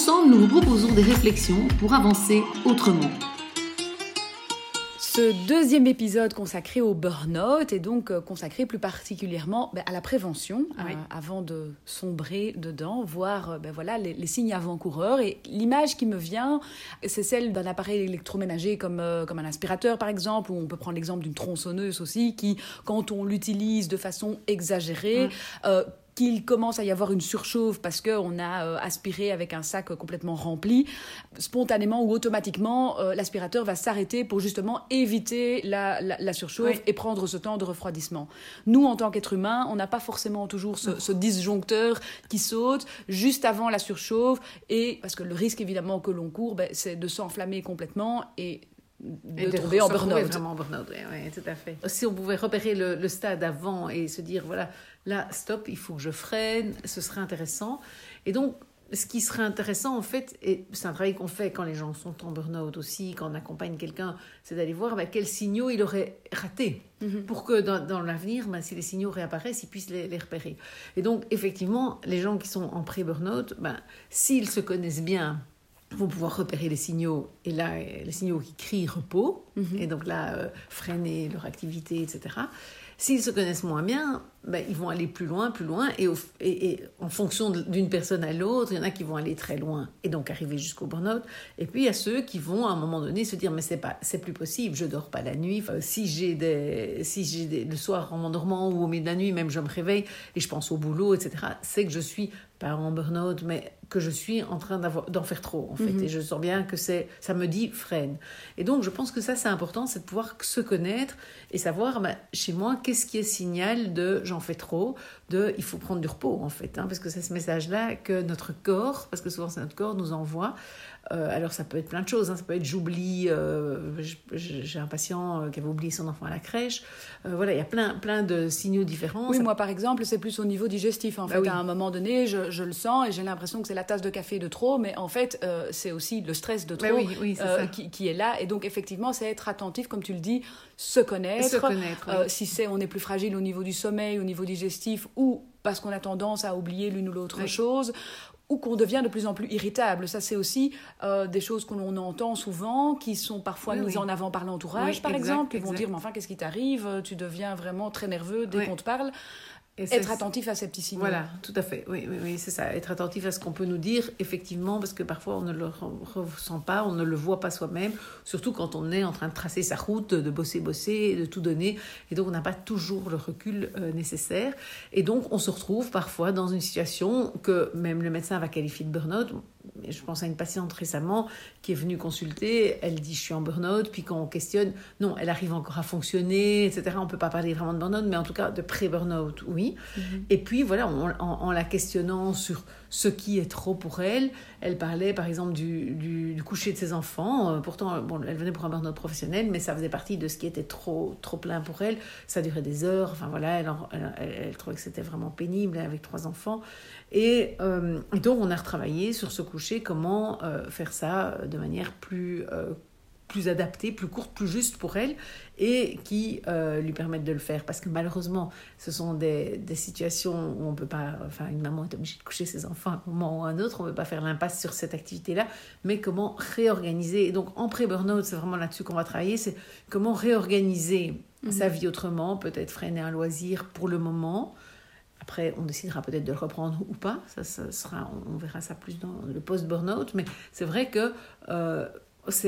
Ensemble, nous vous proposons des réflexions pour avancer autrement. Ce deuxième épisode consacré au burn-out est donc euh, consacré plus particulièrement ben, à la prévention, euh, avant de sombrer dedans, voir euh, ben, voilà, les, signes avant-coureurs. Et l'image qui me vient, c'est celle d'un appareil électroménager comme, comme un aspirateur par exemple, ou on peut prendre l'exemple d'une tronçonneuse aussi, qui, quand on l'utilise de façon exagérée, qu'il commence à y avoir une surchauffe parce qu'on a euh, aspiré avec un sac complètement rempli, spontanément ou automatiquement, euh, l'aspirateur va s'arrêter pour justement éviter la, surchauffe et prendre ce temps de refroidissement. Nous, en tant qu'êtres humains, on n'a pas forcément toujours ce, disjoncteur qui saute juste avant la surchauffe, et parce que le risque évidemment que l'on court, ben, c'est de s'enflammer complètement et de tomber en burn-out. Vraiment burn-out, oui, tout à fait. Si on pouvait repérer le, le, stade avant et se dire, voilà, là, stop, il faut que je freine, ce serait intéressant. Et donc, ce qui serait intéressant, en fait, et c'est un travail qu'on fait quand les gens sont en burn-out aussi, quand on accompagne quelqu'un, c'est d'aller voir bah, quels signaux il aurait raté mhm. pour que dans, l'avenir, bah, si les signaux réapparaissent, ils puissent les, repérer. Et donc, effectivement, les gens qui sont en pré-burnout, bah, s'ils se connaissent bien, vont pouvoir repérer les signaux, et là, les signaux qui crient repos, mhm. et donc là, euh, freiner leur activité, etc. S'ils se connaissent moins bien, ben, ils vont aller plus loin, plus loin, et, et, en fonction d'une personne à l'autre, il y en a qui vont aller très loin et donc arriver jusqu'au burn-out. Et puis il y a ceux qui vont à un moment donné se dire mais c'est pas, c'est plus possible, je dors pas la nuit. si j'ai des, si j'ai des, le soir en m'endormant ou au milieu de la nuit, même je me réveille et je pense au boulot, etc. C'est que je suis pas en burn-out, mais que je suis en train d'en faire trop, en fait. Mhm. Et je sens bien que c'est, ça me dit freine. Et donc, je pense que ça, c'est important, c'est de pouvoir se connaître et savoir, bah, chez moi, qu'est-ce qui est signal de j'en fais trop, de il faut prendre du repos, en fait. Hein, parce que c'est ce message-là que notre corps, parce que souvent c'est notre corps, nous envoie. Euh, alors ça peut être plein de choses, hein. ça peut être j'oublie, euh, j'ai un patient euh, qui avait oublié son enfant à la crèche. voilà, il y a plein, plein de signaux différents. Oui, moi par exemple, c'est plus au niveau digestif. En bah fait, à un moment donné, je, je le sens et j'ai l'impression que c'est la tasse de café de trop, mais en fait, c'est aussi le stress de bah trop qui, qui, est là. Et donc effectivement, c'est être attentif, comme tu le dis, se connaître. Se connaître si c'est on est plus fragile au niveau du sommeil, au niveau digestif, ou parce qu'on a tendance à oublier l'une ou l'autre chose, ou qu'on devient de plus en plus irritable. Ça, c'est aussi euh, des choses que l'on entend souvent, qui sont parfois mises en avant par l'entourage, par exemple, qui vont dire, mais enfin, qu'est-ce qui t'arrive? Tu deviens vraiment très nerveux dès qu'on te parle être attentif à ces petits signaux. Voilà, tout à fait. Oui, oui, oui c'est ça. Être attentif à ce qu'on peut nous dire, effectivement, parce que parfois on ne le ressent pas, on ne le voit pas soi-même, surtout quand on est en train de tracer sa route, de bosser, bosser, de tout donner. Et donc on n'a pas toujours le recul euh, nécessaire. Et donc on se retrouve parfois dans une situation que même le médecin va qualifier de burn-out je pense à une patiente récemment qui est venue consulter, elle dit je suis en burn-out, puis quand on questionne, non, elle arrive encore à fonctionner, etc. On ne peut pas parler vraiment de burn-out, mais en tout cas de pré-burn-out, oui. Mhm. Et puis voilà, en, la questionnant sur ce qui est trop pour elle, elle parlait par exemple du, coucher de ses enfants. Euh, pourtant, bon, elle venait pour un burn-out professionnel, mais ça faisait partie de ce qui était trop, trop plein pour elle. Ça durait des heures, enfin voilà, elle, elle trouvait que c'était vraiment pénible avec trois enfants. Euh, et, donc, on a retravaillé sur ce coucher, comment euh, faire ça de manière plus, euh, plus adaptée, plus courte, plus juste pour elle, et qui lui permette de le faire. Parce que malheureusement, ce sont des, des situations où on peut pas, enfin, une maman est obligée de coucher ses enfants à un moment ou à un autre, on ne peut pas faire l'impasse sur cette activité-là, mais comment réorganiser? Et donc, en pré-burnout, c'est vraiment là-dessus qu'on va travailler, c'est comment réorganiser mhm. sa vie autrement, peut-être freiner un loisir pour le moment, après, on décidera peut-être de le reprendre ou pas. Ça, sera, on verra ça plus dans le post-burnout. Mais c'est vrai que euh,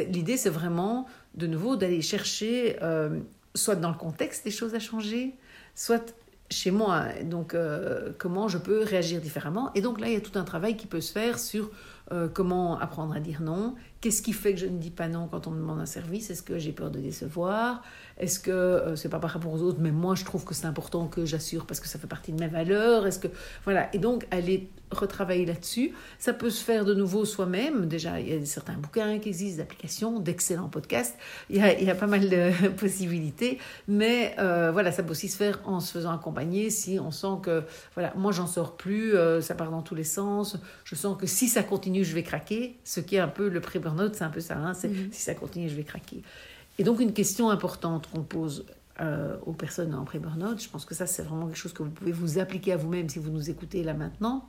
l'idée, c'est vraiment, de nouveau, d'aller chercher, euh, soit dans le contexte, des choses à changer, soit chez moi. Donc, euh, comment je peux réagir différemment? Et donc là, il y a tout un travail qui peut se faire sur euh, comment apprendre à dire non Qu'est-ce qui fait que je ne dis pas non quand on me demande un service? Est-ce que j'ai peur de décevoir? Est-ce que euh, c'est pas par rapport aux autres, mais moi je trouve que c'est important que j'assure parce que ça fait partie de mes valeurs Est-ce que voilà Et donc aller retravailler là-dessus. Ça peut se faire de nouveau soi-même. Déjà, il y a certains bouquins qui existent, des applications, d'excellents podcasts. Il y, a, pas mal de possibilités, mais euh, voilà, ça peut aussi se faire en se faisant accompagner. Si on sent que voilà, moi j'en sors plus, ça part dans tous les sens. Je sens que si ça continue, je vais craquer. Ce qui est un peu le pré c'est un peu ça. Hein, mhm. Si ça continue, je vais craquer. Et donc, une question importante qu'on pose euh, aux personnes en pré-burnout, je pense que ça, c'est vraiment quelque chose que vous pouvez vous appliquer à vous-même si vous nous écoutez là maintenant,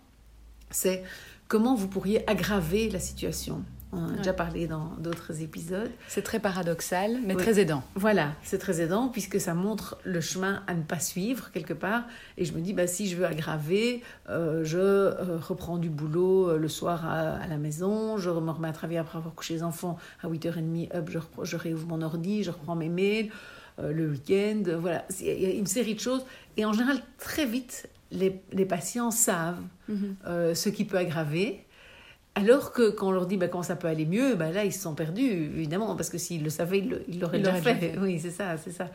c'est comment vous pourriez aggraver la situation? On a déjà parlé dans d'autres épisodes. C'est très paradoxal, mais très aidant. Voilà, c'est très aidant puisque ça montre le chemin à ne pas suivre quelque part. Et je me dis, bah, si je veux aggraver, euh, je euh, reprends du boulot euh, le soir à, la maison, je me remets à travailler après avoir couché les enfants à 8h30, hop, je, je réouvre mon ordi, je reprends mes mails, le week-end, voilà. Il y a une série de choses. Et en général, très vite, les, les patients savent mhm. ce qui peut aggraver alors que quand on leur dit bah, comment ça peut aller mieux, bah, là ils se sont perdus, évidemment, parce que s'ils le savaient, ils l'auraient déjà fait. Oui, c'est ça, c'est ça.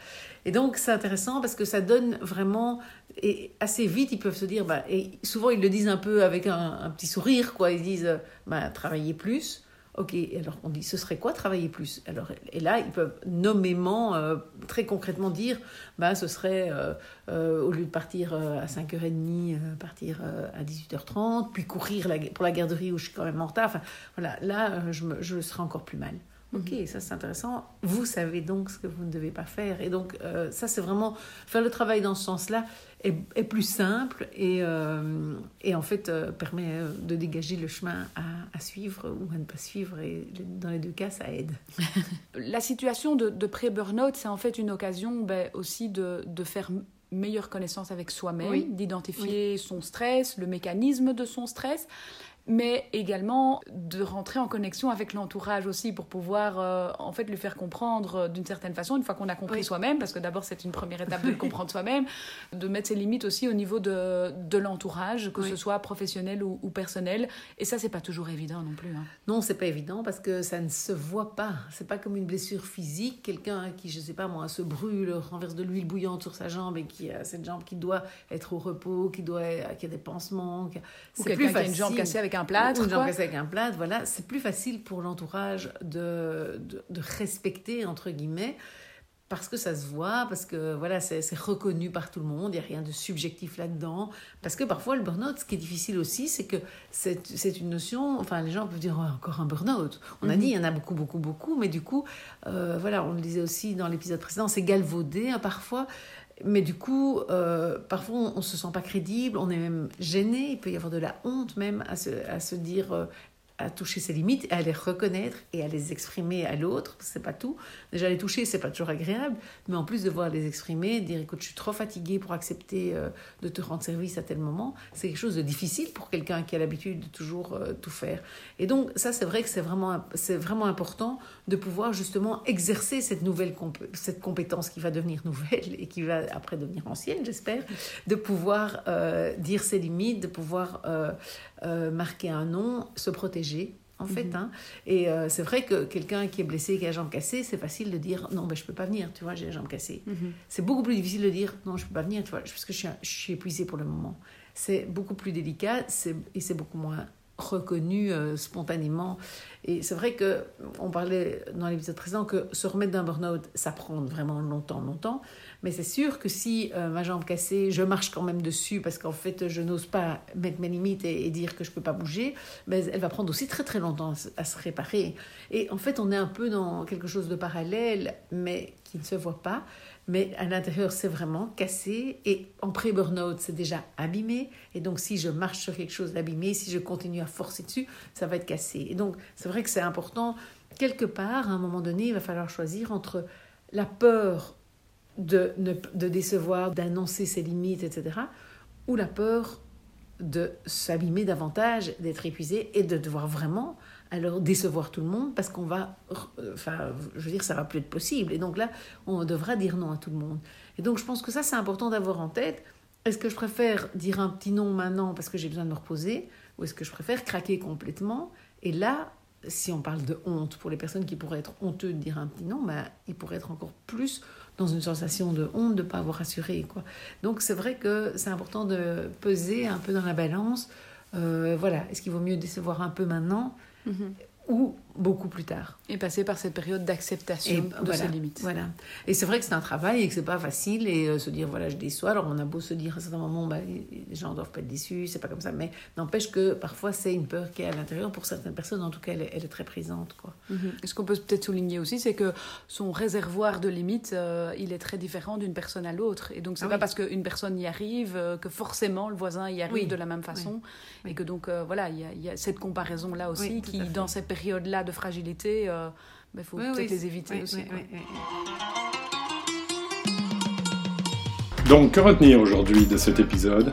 Et donc c'est intéressant parce que ça donne vraiment, et assez vite ils peuvent se dire, bah, et souvent ils le disent un peu avec un, un petit sourire, quoi. Ils disent, bah, travaillez plus. Ok, alors on dit ce serait quoi travailler plus? Alors, Et là, ils peuvent nommément, euh, très concrètement dire ben, ce serait, euh, euh, au lieu de partir à 5h30, partir à 18h30, puis courir pour la garderie où je suis quand même en retard. Là, je, me, je serais encore plus mal. Ok, mhm. ça c'est intéressant. Vous savez donc ce que vous ne devez pas faire. Et donc, ça c'est vraiment faire le travail dans ce sens-là est, plus simple et, euh, et en fait euh, permet euh, de dégager le chemin à, à, suivre ou à ne pas suivre. Et dans les deux cas, ça aide. La situation de, de pré-burnout, c'est en fait une occasion ben, aussi de, de faire meilleure connaissance avec soi-même, d'identifier son stress, le mécanisme de son stress mais également de rentrer en connexion avec l'entourage aussi pour pouvoir euh, en fait lui faire comprendre euh, d'une certaine façon une fois qu'on a compris soi-même parce que d'abord c'est une première étape de le comprendre soi-même de mettre ses limites aussi au niveau de, de l'entourage que ce soit professionnel ou, personnel. Et ça c'est pas toujours évident non plus hein. non c'est pas évident parce que ça ne se voit pas. C'est pas comme une blessure physique quelqu'un qui je sais pas moi se brûle renverse de l'huile bouillante sur sa jambe et qui a cette jambe qui doit être au repos qui doit qui a des pansements ou quelqu'un qui a une jambe cassée avec un plâtre. Ou avec un plâtre, voilà. C'est plus facile pour l'entourage de, de, respecter, entre guillemets, parce que ça se voit, parce que voilà, c'est reconnu par tout le monde, il n'y a rien de subjectif là-dedans. Parce que parfois, le burn-out, ce qui est difficile aussi, c'est que c'est une notion, enfin, les gens peuvent dire encore un burn-out. On a mhm. dit, il y en a beaucoup, beaucoup, beaucoup, mais du coup, euh, voilà, on le disait aussi dans l'épisode précédent, c'est galvaudé hein, parfois. Mais du coup, euh, parfois on ne se sent pas crédible, on est même gêné, il peut y avoir de la honte même à se, à se dire euh, à toucher ses limites, à les reconnaître et à les exprimer à l'autre. C'est pas tout. Déjà les toucher, c'est pas toujours agréable, mais en plus de voir les exprimer, dire écoute, je suis trop fatiguée pour accepter euh, de te rendre service à tel moment, c'est quelque chose de difficile pour quelqu'un qui a l'habitude de toujours euh, tout faire. Et donc ça, c'est vrai que c'est vraiment c'est vraiment important de pouvoir justement exercer cette nouvelle cette compétence qui va devenir nouvelle et qui va après devenir ancienne, j'espère, de pouvoir euh, dire ses limites, de pouvoir euh, marquer un nom, se protéger en fait. Mhm. Hein. Et euh, c'est vrai que quelqu'un qui est blessé, qui a la jambe cassée, c'est facile de dire non, ben, je peux pas venir, tu vois, j'ai la jambe cassée. Mhm. C'est beaucoup plus difficile de dire non, je peux pas venir, tu vois, parce que je suis, je suis épuisée pour le moment. C'est beaucoup plus délicat et c'est beaucoup moins reconnu euh, spontanément. Et c'est vrai que on parlait dans l'épisode précédent que se remettre d'un burn-out, ça prend vraiment longtemps, longtemps. Mais c'est sûr que si euh, ma jambe cassée, je marche quand même dessus parce qu'en fait, je n'ose pas mettre mes limites et, dire que je peux pas bouger, mais elle va prendre aussi très très longtemps à, se réparer. Et en fait, on est un peu dans quelque chose de parallèle, mais qui ne se voit pas. Mais à l'intérieur, c'est vraiment cassé. Et en pré-burnout, c'est déjà abîmé. Et donc, si je marche sur quelque chose d'abîmé, si je continue à forcer dessus, ça va être cassé. Et donc, c'est vrai que c'est important. Quelque part, à un moment donné, il va falloir choisir entre la peur de, de décevoir, d'annoncer ses limites, etc., ou la peur de s'abîmer davantage, d'être épuisé et de devoir vraiment alors décevoir tout le monde parce qu'on va, enfin, je veux dire, ça va plus être possible. Et donc là, on devra dire non à tout le monde. Et donc je pense que ça, c'est important d'avoir en tête. Est-ce que je préfère dire un petit non maintenant parce que j'ai besoin de me reposer ou est-ce que je préfère craquer complètement Et là, si on parle de honte, pour les personnes qui pourraient être honteux de dire un petit non, ben, ils pourraient être encore plus dans une sensation de honte de ne pas avoir assuré. Quoi. Donc c'est vrai que c'est important de peser un peu dans la balance. Euh, voilà, est-ce qu'il vaut mieux décevoir un peu maintenant? Mhm. Ou beaucoup plus tard. Et passer par cette période d'acceptation de voilà, ses limites. Voilà. Et c'est vrai que c'est un travail et que c'est pas facile et euh, se dire voilà je déçois. Alors on a beau se dire à certains moments bah, les gens doivent pas être déçus, c'est pas comme ça, mais n'empêche que parfois c'est une peur qui est à l'intérieur pour certaines personnes. En tout cas, elle est, très présente quoi. Mhm. Ce qu'on peut peut-être souligner aussi, c'est que son réservoir de limites, euh, il est très différent d'une personne à l'autre. Et donc c'est ah pas parce qu'une personne y arrive euh, que forcément le voisin y arrive de la même façon. Et que donc voilà, il y, y, a cette comparaison là aussi qui dans cette période là de fragilité il euh, bah, faut peut-être les éviter aussi. Donc, que retenir aujourd'hui de cet épisode?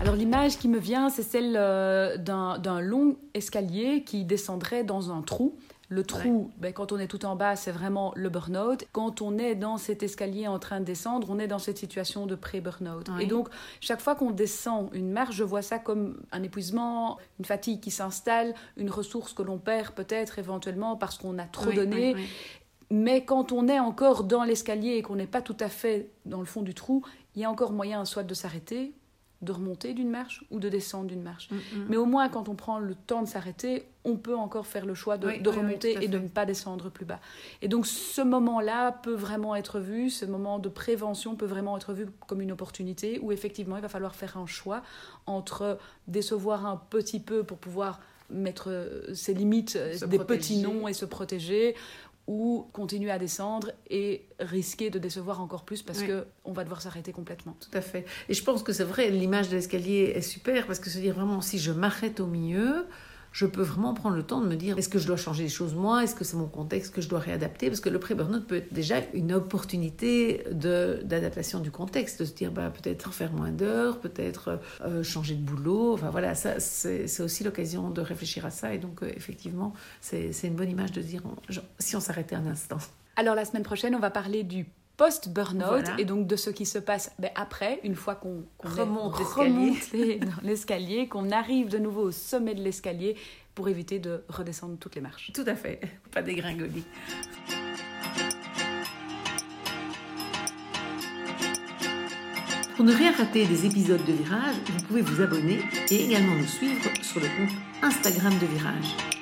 Alors l'image qui me vient, c'est celle euh, d'un long escalier qui descendrait dans un trou. Le trou, ben, quand on est tout en bas, c'est vraiment le burn-out. Quand on est dans cet escalier en train de descendre, on est dans cette situation de pré-burn-out. Et donc, chaque fois qu'on descend une marche, je vois ça comme un épuisement, une fatigue qui s'installe, une ressource que l'on perd peut-être éventuellement parce qu'on a trop donné. Mais quand on est encore dans l'escalier et qu'on n'est pas tout à fait dans le fond du trou, il y a encore moyen soit de s'arrêter, de remonter d'une marche ou de descendre d'une marche. Mm, mm. Mais au moins, quand on prend le temps de s'arrêter, on peut encore faire le choix de, remonter et de ne pas descendre plus bas. Et donc, ce moment-là peut vraiment être vu, ce moment de prévention peut vraiment être vu comme une opportunité où effectivement, il va falloir faire un choix entre décevoir un petit peu pour pouvoir mettre euh, ses limites, des petits noms et se protéger, ou continuer à descendre et risquer de décevoir encore plus parce que qu'on va devoir s'arrêter complètement. Tout à fait. Et je pense que c'est vrai, l'image de l'escalier est super parce que se dire vraiment si je m'arrête au milieu, je peux vraiment prendre le temps de me dire est-ce que je dois changer les choses moi? Est-ce que c'est mon contexte que je dois réadapter? Parce que le pré-burnout peut être déjà une opportunité d'adaptation du contexte, de se dire bah, peut-être faire moins d'heures, peut-être euh, changer de boulot. Enfin voilà, ça c'est aussi l'occasion de réfléchir à ça. Et donc euh, effectivement, c'est une bonne image de dire si on s'arrêtait un instant. Alors la semaine prochaine, on va parler du post-burnout et donc de ce qui se passe ben, après, une fois qu'on remonte l'escalier, qu'on arrive de nouveau au sommet de l'escalier pour éviter de redescendre toutes les marches. Tout à fait, pas dégringoler. Pour ne rien rater des épisodes de Virage, vous pouvez vous abonner et également nous suivre sur le compte Instagram de Virage.